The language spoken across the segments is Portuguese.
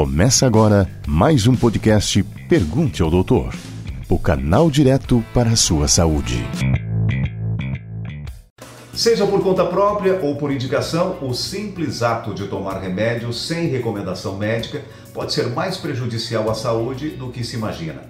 Começa agora mais um podcast Pergunte ao Doutor, o canal direto para a sua saúde. Seja por conta própria ou por indicação, o simples ato de tomar remédio sem recomendação médica pode ser mais prejudicial à saúde do que se imagina.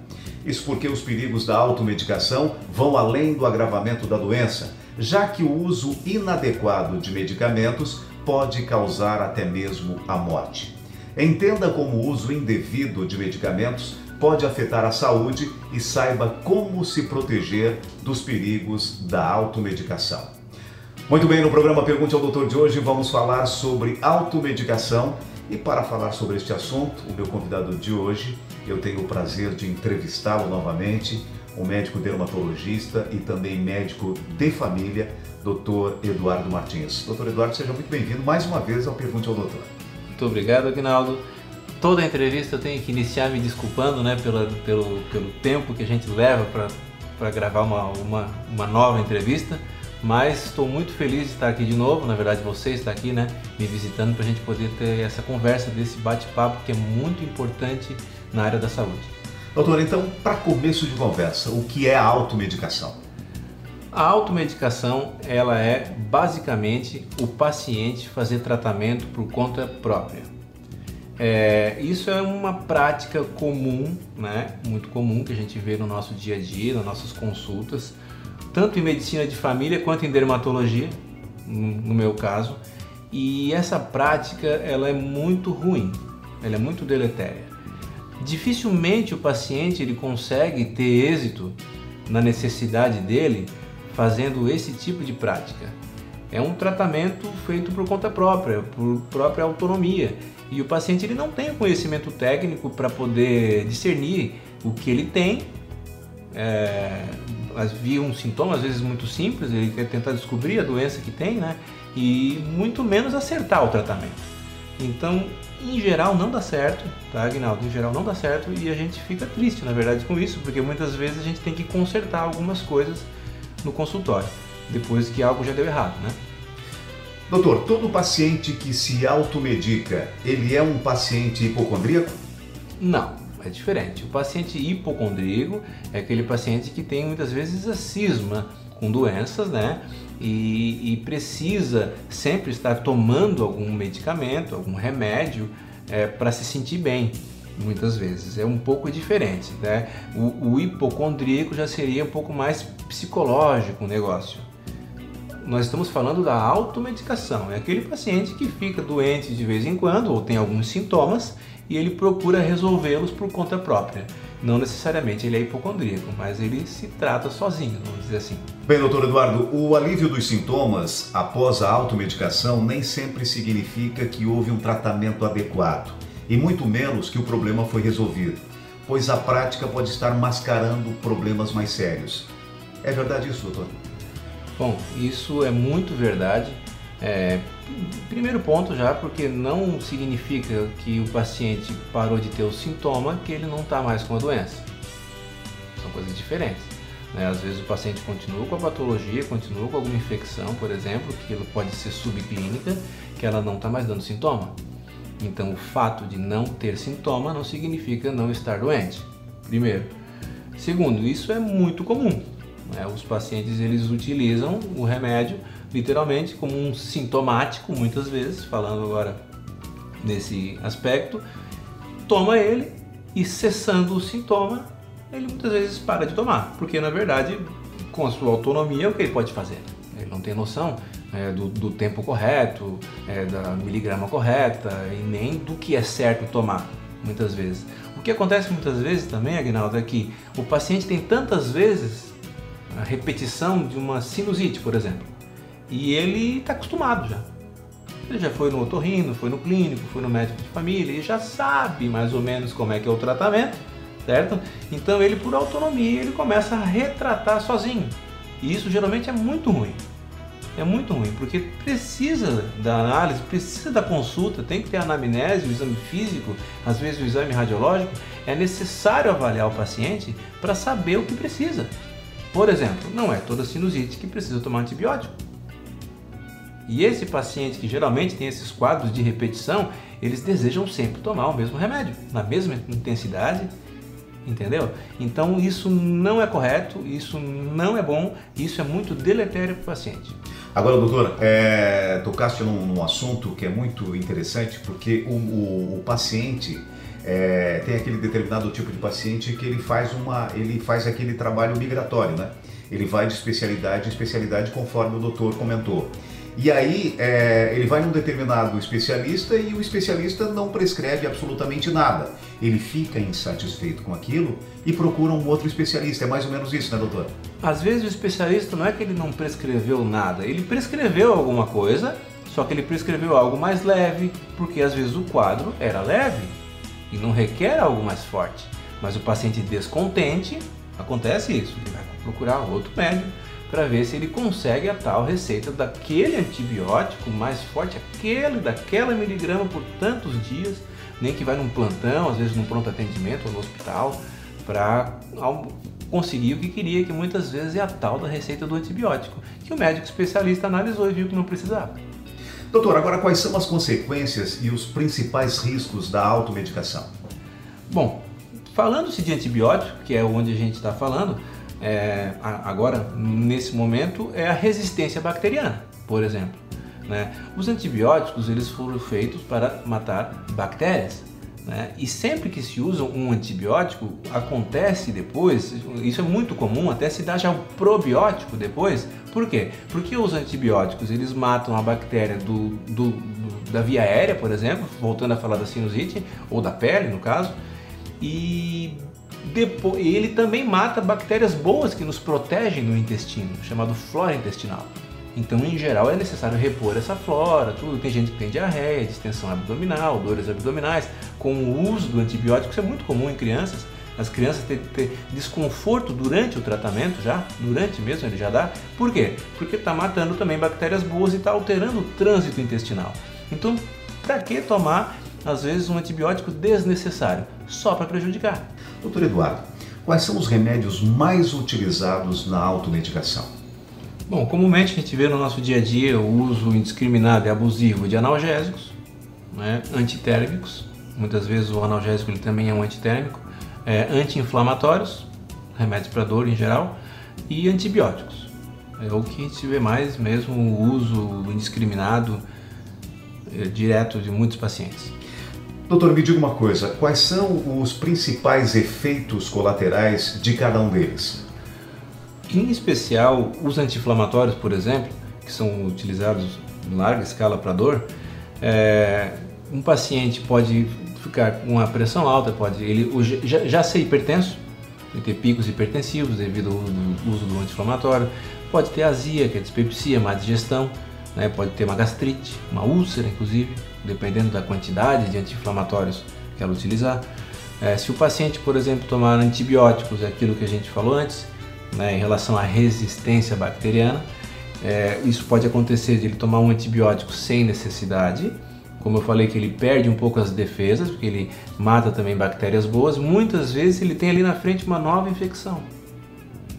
Isso porque os perigos da automedicação vão além do agravamento da doença, já que o uso inadequado de medicamentos pode causar até mesmo a morte. Entenda como o uso indevido de medicamentos pode afetar a saúde e saiba como se proteger dos perigos da automedicação. Muito bem, no programa Pergunte ao Doutor de hoje vamos falar sobre automedicação e para falar sobre este assunto, o meu convidado de hoje, eu tenho o prazer de entrevistá-lo novamente, o médico dermatologista e também médico de família, Dr. Eduardo Martins. Dr. Eduardo, seja muito bem-vindo mais uma vez ao Pergunte ao Doutor. Muito obrigado, Agnaldo. Toda entrevista eu tenho que iniciar me desculpando né, pela, pelo, pelo tempo que a gente leva para gravar uma, uma, uma nova entrevista, mas estou muito feliz de estar aqui de novo. Na verdade, você está aqui né, me visitando para a gente poder ter essa conversa, desse bate-papo que é muito importante na área da saúde. Doutor, então, para começo de conversa, o que é a automedicação? A automedicação ela é basicamente o paciente fazer tratamento por conta própria. É, isso é uma prática comum, né, muito comum que a gente vê no nosso dia a dia, nas nossas consultas, tanto em medicina de família quanto em dermatologia, no meu caso. E essa prática ela é muito ruim, ela é muito deletéria. Dificilmente o paciente ele consegue ter êxito na necessidade dele fazendo esse tipo de prática. É um tratamento feito por conta própria, por própria autonomia. E o paciente ele não tem conhecimento técnico para poder discernir o que ele tem. É, havia um sintoma, às vezes muito simples, ele quer tentar descobrir a doença que tem, né? E muito menos acertar o tratamento. Então, em geral, não dá certo, tá, Aguinaldo? Em geral, não dá certo e a gente fica triste, na verdade, com isso, porque muitas vezes a gente tem que consertar algumas coisas no consultório, depois que algo já deu errado, né? Doutor, todo paciente que se automedica, ele é um paciente hipocondríaco? Não, é diferente. O paciente hipocondríaco é aquele paciente que tem muitas vezes a cisma com doenças, né? E, e precisa sempre estar tomando algum medicamento, algum remédio é, para se sentir bem muitas vezes. É um pouco diferente, né? O, o hipocondríaco já seria um pouco mais psicológico o negócio. Nós estamos falando da automedicação. É aquele paciente que fica doente de vez em quando ou tem alguns sintomas e ele procura resolvê-los por conta própria. Não necessariamente ele é hipocondríaco, mas ele se trata sozinho, vamos dizer assim. Bem, doutor Eduardo, o alívio dos sintomas após a automedicação nem sempre significa que houve um tratamento adequado e muito menos que o problema foi resolvido, pois a prática pode estar mascarando problemas mais sérios. É verdade isso, doutor? Bom, isso é muito verdade. É, primeiro ponto já, porque não significa que o paciente parou de ter o sintoma que ele não está mais com a doença. São coisas diferentes. Né? Às vezes o paciente continua com a patologia, continua com alguma infecção, por exemplo, que pode ser subclínica, que ela não está mais dando sintoma. Então, o fato de não ter sintoma não significa não estar doente. Primeiro. Segundo, isso é muito comum. Né? Os pacientes eles utilizam o remédio literalmente como um sintomático, muitas vezes, falando agora nesse aspecto, toma ele e cessando o sintoma, ele muitas vezes para de tomar, porque na verdade, com a sua autonomia, o que ele pode fazer? Ele não tem noção é, do, do, tempo correto, é, da miligrama correta e nem do que é certo tomar, muitas vezes. O que acontece muitas vezes também, Agnaldo, é que o paciente tem tantas vezes a repetição de uma sinusite, por exemplo, e ele está acostumado já. Ele já foi no otorrino, foi no clínico, foi no médico de família e já sabe mais ou menos como é que é o tratamento, certo? Então ele, por autonomia, ele começa a retratar sozinho. E isso geralmente é muito ruim é muito ruim, porque precisa da análise, precisa da consulta, tem que ter anamnese, o exame físico, às vezes o exame radiológico, é necessário avaliar o paciente para saber o que precisa. Por exemplo, não é toda sinusite que precisa tomar antibiótico. E esse paciente que geralmente tem esses quadros de repetição, eles desejam sempre tomar o mesmo remédio, na mesma intensidade, entendeu? Então isso não é correto, isso não é bom, isso é muito deletério para o paciente. Agora, doutor, é, tocaste num, num, assunto que é muito interessante, porque o, o, o paciente é, tem aquele determinado tipo de paciente que ele faz uma, ele faz aquele trabalho migratório, né? Ele vai de especialidade em especialidade, conforme o doutor comentou. E aí é, ele vai num determinado especialista e o especialista não prescreve absolutamente nada. Ele fica insatisfeito com aquilo e procura um outro especialista. É mais ou menos isso, né, doutor? Às vezes o especialista não é que ele não prescreveu nada, ele prescreveu alguma coisa, só que ele prescreveu algo mais leve, porque às vezes o quadro era leve e não requer algo mais forte. Mas o paciente descontente, acontece isso, ele vai procurar outro médico para ver se ele consegue a tal receita daquele antibiótico mais forte, aquele daquela miligrama por tantos dias, nem que vai num plantão, às vezes num pronto atendimento ou no hospital, para conseguir o que queria, que muitas vezes é a tal da receita do antibiótico, que o médico especialista analisou e viu que não precisava. Doutor, agora quais são as consequências e os principais riscos da automedicação? Bom, falando-se de antibiótico, que é onde a gente está falando, é, agora, nesse momento, é a resistência bacteriana, por exemplo. Né? Os antibióticos eles foram feitos para matar bactérias. Né? E sempre que se usa um antibiótico, acontece depois, isso é muito comum, até se dá já o probiótico depois. Por quê? Porque os antibióticos eles matam a bactéria do, do, do da via aérea, por exemplo, voltando a falar da sinusite, ou da pele no caso, e depois, ele também mata bactérias boas que nos protegem no intestino, chamado flora intestinal. Então, em geral, é necessário repor essa flora, tudo. Tem gente que tem diarreia, distensão abdominal, dores abdominais. Com o uso do antibiótico, isso é muito comum em crianças. As crianças têm ter desconforto durante o tratamento já, durante mesmo ele já dá. Por quê? Porque está matando também bactérias boas e está alterando o trânsito intestinal. Então, para que tomar, às vezes, um antibiótico desnecessário? Só para prejudicar. Doutor Eduardo, quais são os remédios mais utilizados na automedicação? Bom, comumente a gente vê no nosso dia a dia o uso indiscriminado e abusivo de analgésicos, né, antitérmicos, muitas vezes o analgésico ele também é um antitérmico, é, anti-inflamatórios, remédios para dor em geral, e antibióticos. É o que a gente vê mais mesmo o uso indiscriminado é, direto de muitos pacientes. Doutor, me diga uma coisa: quais são os principais efeitos colaterais de cada um deles? Em especial, os anti-inflamatórios, por exemplo, que são utilizados em larga escala para dor, é, um paciente pode ficar com uma pressão alta, pode ele já, já ser hipertenso, ter picos hipertensivos devido ao uso do anti-inflamatório, pode ter azia, que é dispepsia, má digestão, né? pode ter uma gastrite, uma úlcera, inclusive dependendo da quantidade de anti-inflamatórios que ela utilizar. É, se o paciente, por exemplo, tomar antibióticos, é aquilo que a gente falou antes, né, em relação à resistência bacteriana, é, isso pode acontecer de ele tomar um antibiótico sem necessidade, como eu falei que ele perde um pouco as defesas, porque ele mata também bactérias boas, muitas vezes ele tem ali na frente uma nova infecção.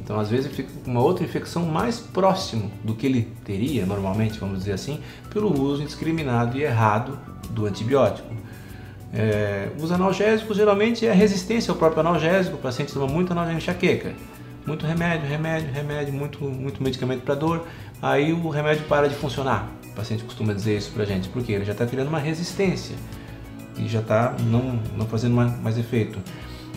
Então, às vezes, fica com uma outra infecção mais próximo do que ele teria normalmente, vamos dizer assim, pelo uso indiscriminado e errado do antibiótico. É, os analgésicos geralmente é a resistência ao próprio analgésico, o paciente toma muito analgésico enxaqueca, muito remédio, remédio, remédio, muito, muito medicamento para dor, aí o remédio para de funcionar. O paciente costuma dizer isso para gente, porque ele já está criando uma resistência e já está não, não fazendo mais efeito.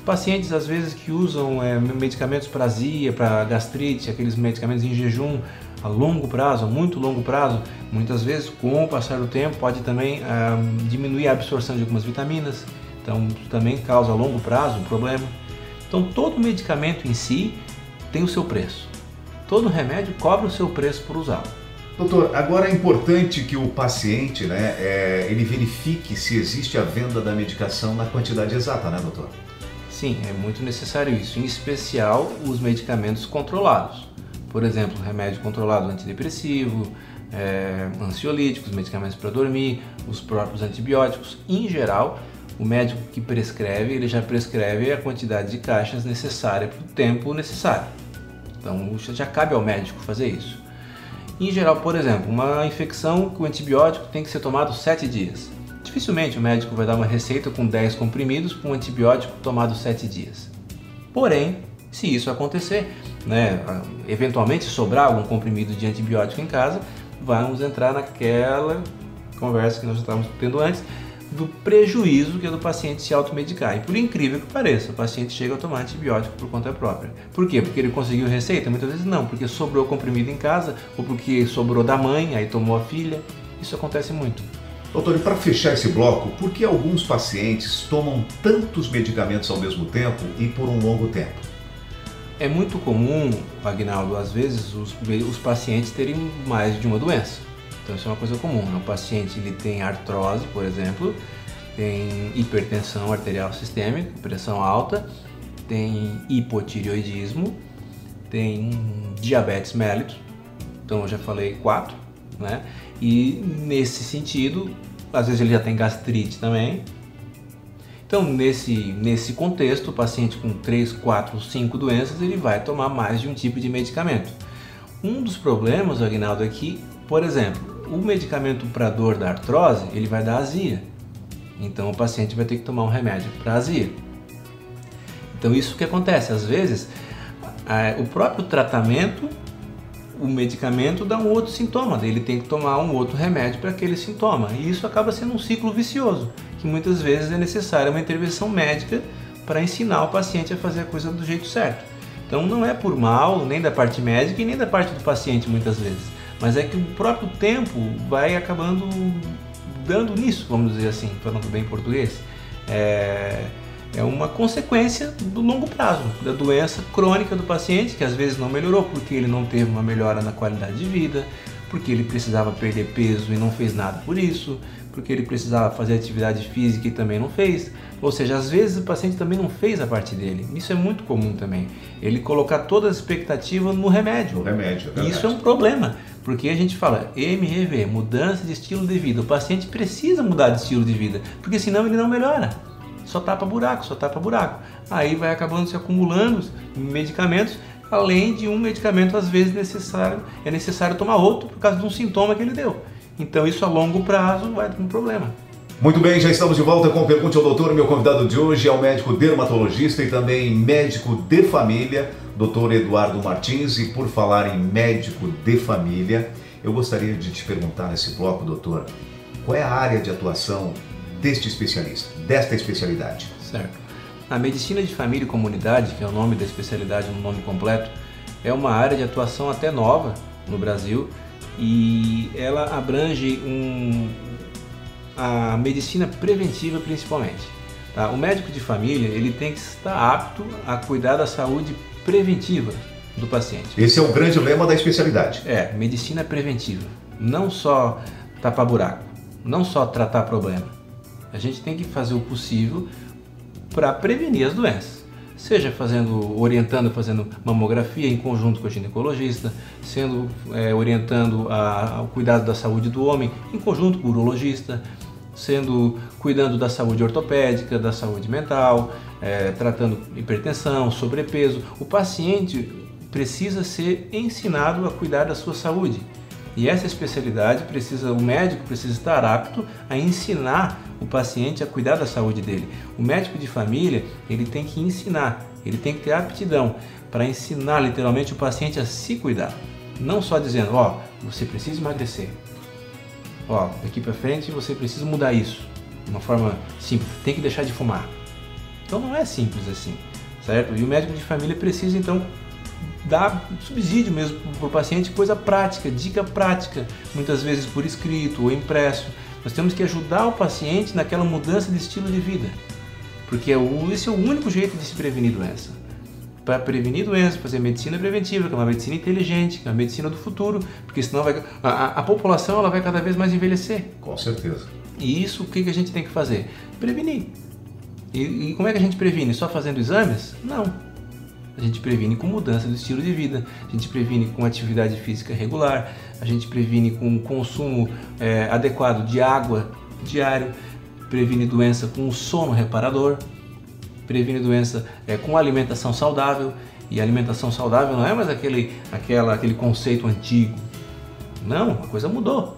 Pacientes às vezes que usam é, medicamentos para azia, para gastrite, aqueles medicamentos em jejum a longo prazo, a muito longo prazo, muitas vezes com o passar do tempo pode também é, diminuir a absorção de algumas vitaminas, então também causa a longo prazo um problema. Então todo medicamento em si tem o seu preço. Todo remédio cobra o seu preço por usá-lo. Doutor, agora é importante que o paciente, né, é, ele verifique se existe a venda da medicação na quantidade exata, né, doutor? Sim, é muito necessário isso, em especial os medicamentos controlados. Por exemplo, remédio controlado antidepressivo, é, ansiolíticos, medicamentos para dormir, os próprios antibióticos. Em geral, o médico que prescreve, ele já prescreve a quantidade de caixas necessária para o tempo necessário. Então, já cabe ao médico fazer isso. Em geral, por exemplo, uma infecção com antibiótico tem que ser tomado 7 dias. Dificilmente o médico vai dar uma receita com 10 comprimidos com antibiótico tomado 7 dias. Porém, se isso acontecer, né, eventualmente sobrar algum comprimido de antibiótico em casa, vamos entrar naquela conversa que nós estávamos tendo antes do prejuízo que é do paciente se automedicar. E por incrível que pareça, o paciente chega a tomar antibiótico por conta própria. Por quê? Porque ele conseguiu receita? Muitas vezes não, porque sobrou comprimido em casa ou porque sobrou da mãe, aí tomou a filha. Isso acontece muito. Doutor, e para fechar esse bloco, por que alguns pacientes tomam tantos medicamentos ao mesmo tempo e por um longo tempo? É muito comum, Agnaldo, às vezes os, os pacientes terem mais de uma doença. Então isso é uma coisa comum. Né? O paciente ele tem artrose, por exemplo, tem hipertensão arterial sistêmica, pressão alta, tem hipotireoidismo, tem diabetes mellitus, então eu já falei quatro, né? E nesse sentido, às vezes ele já tem gastrite também. Então nesse, nesse contexto, o paciente com 3, 4, 5 doenças, ele vai tomar mais de um tipo de medicamento. Um dos problemas, Agnaldo, é que, por exemplo, o medicamento para dor da artrose, ele vai dar azia. Então o paciente vai ter que tomar um remédio para azia. Então isso que acontece, às vezes o próprio tratamento, o medicamento dá um outro sintoma, ele tem que tomar um outro remédio para aquele sintoma. E isso acaba sendo um ciclo vicioso, que muitas vezes é necessária uma intervenção médica para ensinar o paciente a fazer a coisa do jeito certo. Então não é por mal, nem da parte médica e nem da parte do paciente muitas vezes mas é que o próprio tempo vai acabando dando nisso, vamos dizer assim, falando bem português. É, é uma consequência do longo prazo, da doença crônica do paciente, que às vezes não melhorou porque ele não teve uma melhora na qualidade de vida, porque ele precisava perder peso e não fez nada por isso, porque ele precisava fazer atividade física e também não fez. Ou seja, às vezes o paciente também não fez a parte dele. Isso é muito comum também. Ele colocar toda a expectativa no remédio. Remédio, é Isso é um problema, porque a gente fala MRV, mudança de estilo de vida. O paciente precisa mudar de estilo de vida, porque senão ele não melhora. Só tapa buraco, só tapa buraco. Aí vai acabando se acumulando medicamentos além de um medicamento às vezes necessário, é necessário tomar outro por causa de um sintoma que ele deu. Então isso a longo prazo vai ter um problema. Muito bem, já estamos de volta com Pergunte ao Doutor. Meu convidado de hoje é o médico dermatologista e também médico de família, Dr. Eduardo Martins. E por falar em médico de família, eu gostaria de te perguntar nesse bloco, doutor, qual é a área de atuação deste especialista, desta especialidade? Certo. A medicina de família e comunidade, que é o nome da especialidade no nome completo, é uma área de atuação até nova no Brasil e ela abrange um, a medicina preventiva principalmente. Tá? O médico de família ele tem que estar apto a cuidar da saúde preventiva do paciente. Esse é o grande lema da especialidade. É, medicina preventiva. Não só tapar buraco, não só tratar problema. A gente tem que fazer o possível para prevenir as doenças. Seja fazendo, orientando, fazendo mamografia em conjunto com o ginecologista, sendo é, orientando a, cuidado da saúde do homem em conjunto com o urologista, sendo cuidando da saúde ortopédica, da saúde mental, é, tratando hipertensão, sobrepeso. O paciente precisa ser ensinado a cuidar da sua saúde. E essa especialidade precisa, o médico precisa estar apto a ensinar o paciente a cuidar da saúde dele. O médico de família, ele tem que ensinar, ele tem que ter aptidão para ensinar literalmente o paciente a se cuidar. Não só dizendo, ó, oh, você precisa emagrecer. Ó, oh, daqui para frente você precisa mudar isso. De uma forma simples, tem que deixar de fumar. Então não é simples assim, certo? E o médico de família precisa então dar subsídio mesmo para o paciente, coisa prática, dica prática, muitas vezes por escrito ou impresso. Nós temos que ajudar o paciente naquela mudança de estilo de vida, porque é esse é o único jeito de se prevenir doença. Para prevenir doença, fazer medicina preventiva, que é uma medicina inteligente, que é uma medicina do futuro, porque senão vai, a, a população ela vai cada vez mais envelhecer. Com certeza. E isso o que, que a gente tem que fazer? Prevenir. E, e como é que a gente previne? Só fazendo exames? Não a gente previne com mudança do estilo de vida, a gente previne com atividade física regular, a gente previne com consumo é, adequado de água diário, previne doença com sono reparador, previne doença é, com alimentação saudável. E alimentação saudável não é mais aquele, aquela, aquele conceito antigo. Não, a coisa mudou.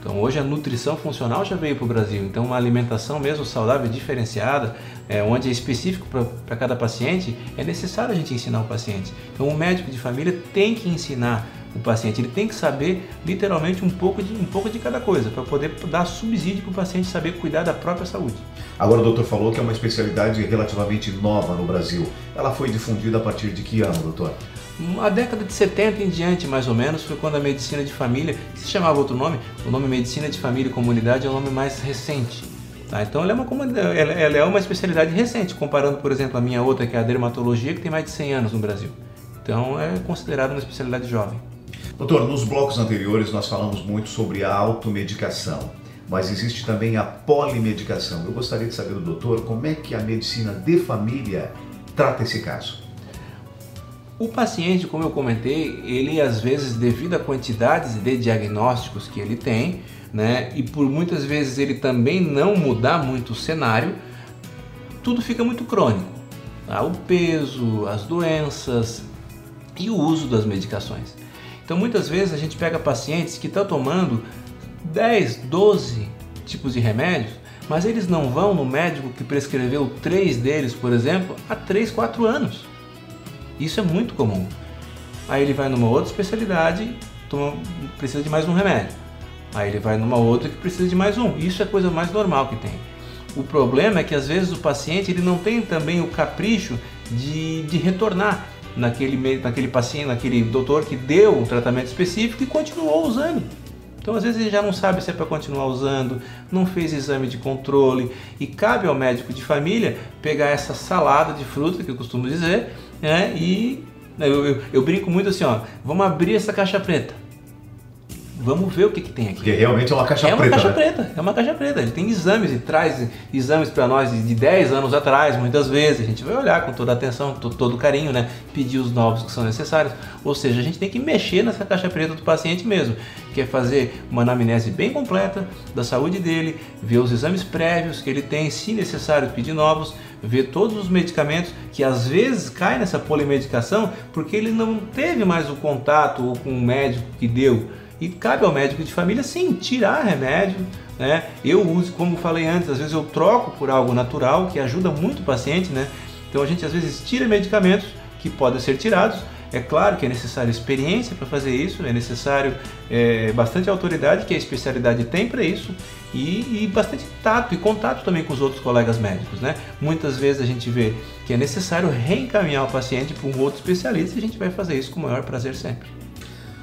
Então hoje a nutrição funcional já veio para o Brasil. Então uma alimentação mesmo saudável, diferenciada, é, onde é específico para cada paciente, é necessário a gente ensinar o paciente. Então o médico de família tem que ensinar o paciente, ele tem que saber literalmente um pouco de, um pouco de cada coisa, para poder dar subsídio para o paciente saber cuidar da própria saúde. Agora o doutor falou que é uma especialidade relativamente nova no Brasil. Ela foi difundida a partir de que ano, doutor? A década de 70 em diante, mais ou menos, foi quando a medicina de família, que se chamava outro nome, o nome medicina de família e comunidade é o nome mais recente. Tá? Então ela é, uma, ela é uma especialidade recente, comparando, por exemplo, a minha outra, que é a dermatologia, que tem mais de 100 anos no Brasil. Então é considerada uma especialidade jovem. Doutor, nos blocos anteriores nós falamos muito sobre a automedicação, mas existe também a polimedicação. Eu gostaria de saber do doutor como é que a medicina de família trata esse caso. O paciente, como eu comentei, ele às vezes, devido à quantidade de diagnósticos que ele tem, né, e por muitas vezes ele também não mudar muito o cenário, tudo fica muito crônico. Tá? O peso, as doenças e o uso das medicações. Então muitas vezes a gente pega pacientes que estão tomando 10, 12 tipos de remédios, mas eles não vão no médico que prescreveu três deles, por exemplo, há 3, 4 anos. Isso é muito comum. Aí ele vai numa outra especialidade, toma, precisa de mais um remédio. Aí ele vai numa outra que precisa de mais um. Isso é a coisa mais normal que tem. O problema é que às vezes o paciente ele não tem também o capricho de, de retornar naquele, naquele paciente, naquele doutor que deu um tratamento específico e continuou usando. Então, às vezes, ele já não sabe se é para continuar usando, não fez exame de controle e cabe ao médico de família pegar essa salada de fruta, que eu costumo dizer, né, e eu, eu, eu brinco muito assim: ó, vamos abrir essa caixa preta. Vamos ver o que, que tem aqui. Porque realmente é uma caixa preta. É uma caixa né? preta, é uma caixa preta. Ele tem exames e traz exames para nós de 10 anos atrás, muitas vezes. A gente vai olhar com toda a atenção, com todo o carinho, né? Pedir os novos que são necessários. Ou seja, a gente tem que mexer nessa caixa preta do paciente mesmo, que é fazer uma anamnese bem completa da saúde dele, ver os exames prévios que ele tem, se necessário, pedir novos, ver todos os medicamentos que às vezes cai nessa polimedicação porque ele não teve mais o contato com o médico que deu e cabe ao médico de família sim tirar remédio. Né? Eu uso, como falei antes, às vezes eu troco por algo natural que ajuda muito o paciente. Né? Então a gente às vezes tira medicamentos que podem ser tirados. É claro que é necessário experiência para fazer isso, é necessário é, bastante autoridade que a especialidade tem para isso e, e, bastante tato e contato também com os outros colegas médicos. Né? Muitas vezes a gente vê que é necessário reencaminhar o paciente para um outro especialista e a gente vai fazer isso com o maior prazer sempre.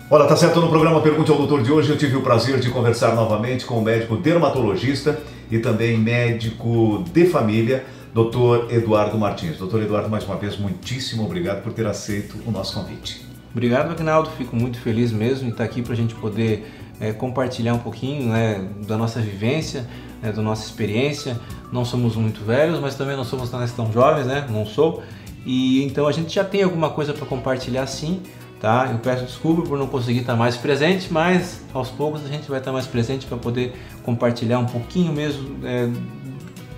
Olha, tá certo, no programa Pergunte ao Doutor de hoje eu tive o prazer de conversar novamente com o médico dermatologista e também médico de família, Dr. Eduardo Martins. Doutor Eduardo, mais uma vez, muitíssimo obrigado por ter aceito o nosso convite. Obrigado, Agnaldo. Fico muito feliz mesmo em estar aqui para a gente poder é, compartilhar um pouquinho né, da nossa vivência, né, da nossa experiência. Não somos muito velhos, mas também não somos tão jovens, né? Não sou. E então a gente já tem alguma coisa para compartilhar sim tá? Eu peço desculpa por não conseguir estar mais presente, mas aos poucos a gente vai estar mais presente para poder compartilhar um pouquinho mesmo, é,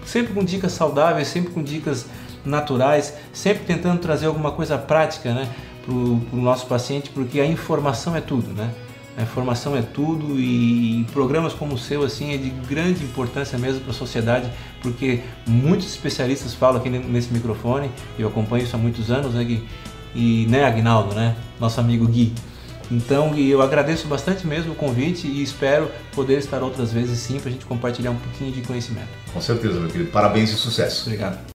sempre com dicas saudáveis, sempre com dicas naturais, sempre tentando trazer alguma coisa prática, né, para o nosso paciente, porque a informação é tudo, né? A informação é tudo e programas como o seu assim é de grande importância mesmo para a sociedade, porque muitos especialistas falam aqui nesse microfone, eu acompanho isso há muitos anos, né, que e né, Agnaldo, né, nosso amigo Gui. Então, eu agradeço bastante mesmo o convite e espero poder estar outras vezes sim para a gente compartilhar um pouquinho de conhecimento. Com certeza, meu querido. Parabéns e sucesso. Obrigado.